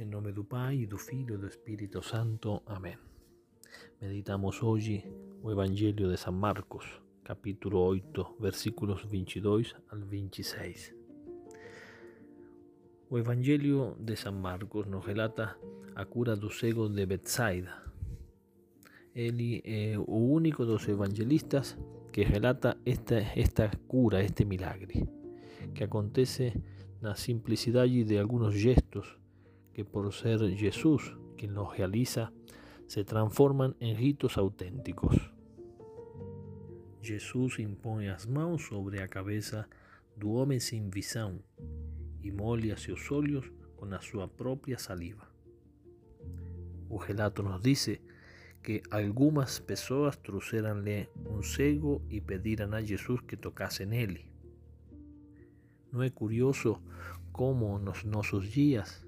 Em nome do Pai, do Filho e do Espírito Santo. Amém. Meditamos hoje o Evangelho de São Marcos, capítulo 8, versículos 22 al 26. O Evangelho de São Marcos nos relata a cura do cego de Betsaida. Ele é o único dos evangelistas que relata esta, esta cura, este milagre, que acontece na simplicidade de algunos gestos que por ser Jesús quien los realiza, se transforman en ritos auténticos. Jesús impõe as mãos sobre a cabeça do homem sem visão e molha seus olhos com a sua própria saliva. O relato nos diz que algumas pessoas trouxeram-lhe um cego e pediram a Jesus que tocasse nele. Não é curioso como nos nossos dias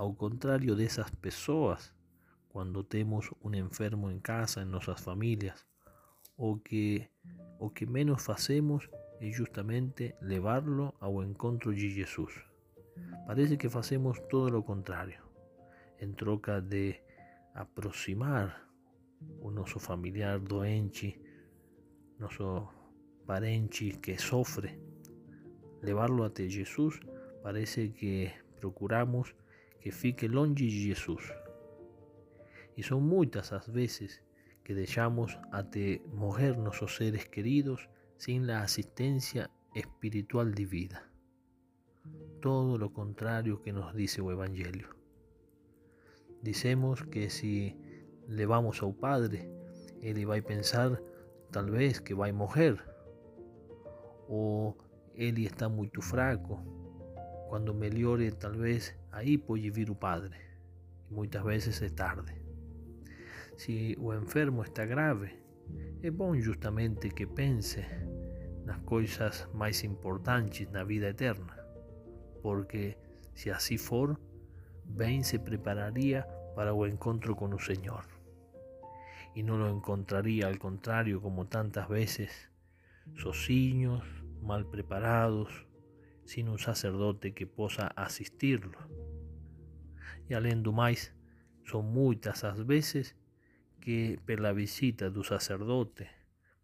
Ao contrario de esas personas, cuando tenemos un enfermo en casa, en nuestras familias, o que, o que menos hacemos es justamente llevarlo ao encontro de Jesús. Parece que hacemos todo lo contrario. En troca de aproximar o nosso familiar doente, nosso parente que sofre, llevarlo até Jesús, parece que procuramos que fique longe Jesus. E são muitas as vezes que deixamos até morrer nossos seres queridos sem a assistência espiritual divina. Todo o contrário que nos diz o Evangelho. Dizemos que se levamos ao Padre, ele vai pensar talvez que vai morrer, ou ele está muito fraco, quando melhore talvez Aí pode vir o Padre, e muitas vezes é tarde. Se o enfermo está grave, é bom justamente que pense nas coisas mais importantes na vida eterna, porque se assim for, bem se prepararia para o encontro com o Senhor. E não o encontraria ao contrário, como tantas vezes, sozinhos, mal preparados, sin un sacerdote que possa assistirlo. E além do mais, são muitas as vezes que pela visita do sacerdote,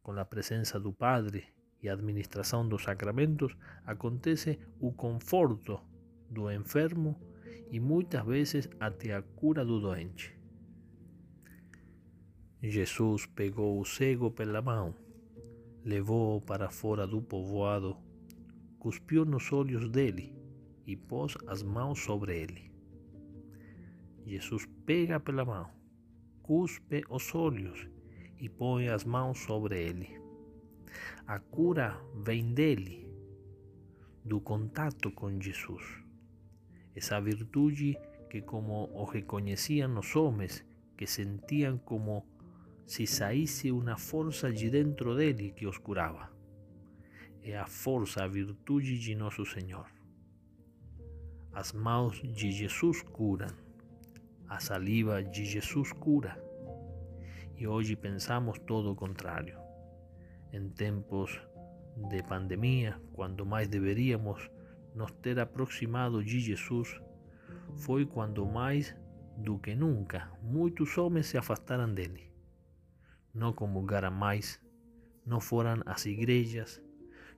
com a presença do padre e a administração dos sacramentos, acontece o conforto do enfermo e muitas vezes até a cura do doente. Jesus pegou o cego pela mão, levou-o para fora do povoado cuspiu nos olhos dele e pôs as mãos sobre ele. Jesus pega pela mão, cuspe os olhos e põe as mãos sobre ele. A cura vem dele, do contato com Jesus. Essa virtude que, como o reconheciam os homens, que sentiam como se saísse uma força de dentro dele que os curava a força, a virtude de nosso Senhor. As mãos de Jesus curam, a saliva de Jesus cura. E hoje pensamos todo o contrário. Em tempos de pandemia, quando mais deveríamos nos ter aproximado de Jesus, foi quando mais do que nunca muitos homens se afastaram dele. Não comungaram mais, não foram às igrejas,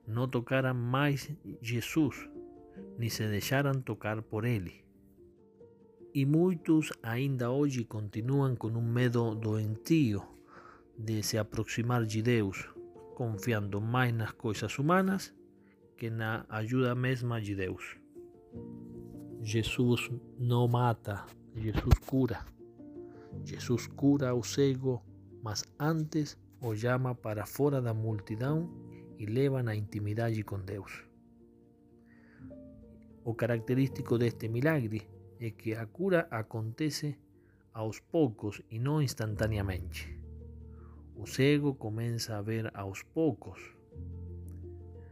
no tocaran más Jesús, ni se dejaran tocar por él. Y muchos ainda hoy continúan con un medo doentio de se aproximar de Deus, confiando más nas coisas humanas que na ayuda mesma de Deus. Jesús no mata, Jesús cura. Jesús cura o cego, mas antes o llama para fora da multidão y levan a intimidade con Deus. O característico deste milagre é que a cura acontece aos poucos e não instantaneamente. O cego começa a ver aos poucos.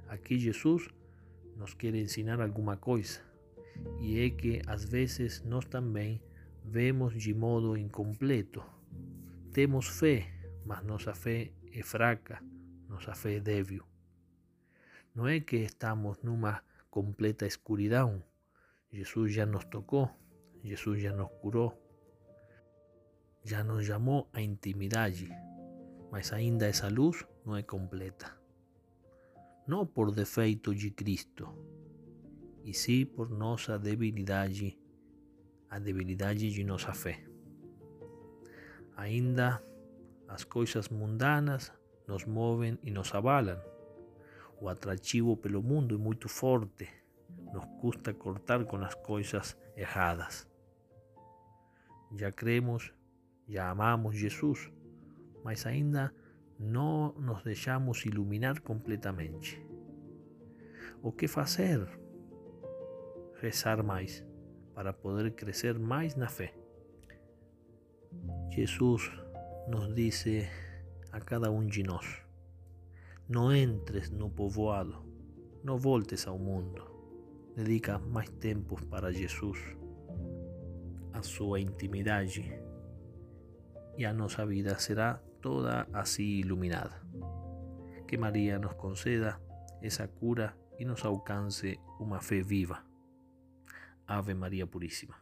Aqui Jesus nos quer ensinar alguma coisa, e é que às vezes nós também vemos de modo incompleto. Temos fé, mas nossa fé é fraca, nossa fé é débil. No es que estamos numa completa escuridão. Jesús ya nos tocó, Jesus já nos curou, já nos chamou à intimidade, mas ainda essa luz não é completa. Não por defeito de Cristo, e sim por nossa debilidade, a debilidade de nossa fé. Ainda as coisas mundanas nos movem e nos abalam. O atrativo pelo mundo é muito forte. Nos custa cortar com as coisas erradas. Já cremos, já amamos Jesus, mas ainda não nos deixamos iluminar completamente. O que fazer? Rezar mais para poder crescer mais na fé. Jesus nos dice a cada um de nós: Não entres no povoado, não voltes ao mundo. Dedica mais tempo para Jesus, a sua intimidade, e a nossa vida será toda assim iluminada. Que Maria nos conceda essa cura e nos alcance uma fé viva. Ave Maria Puríssima.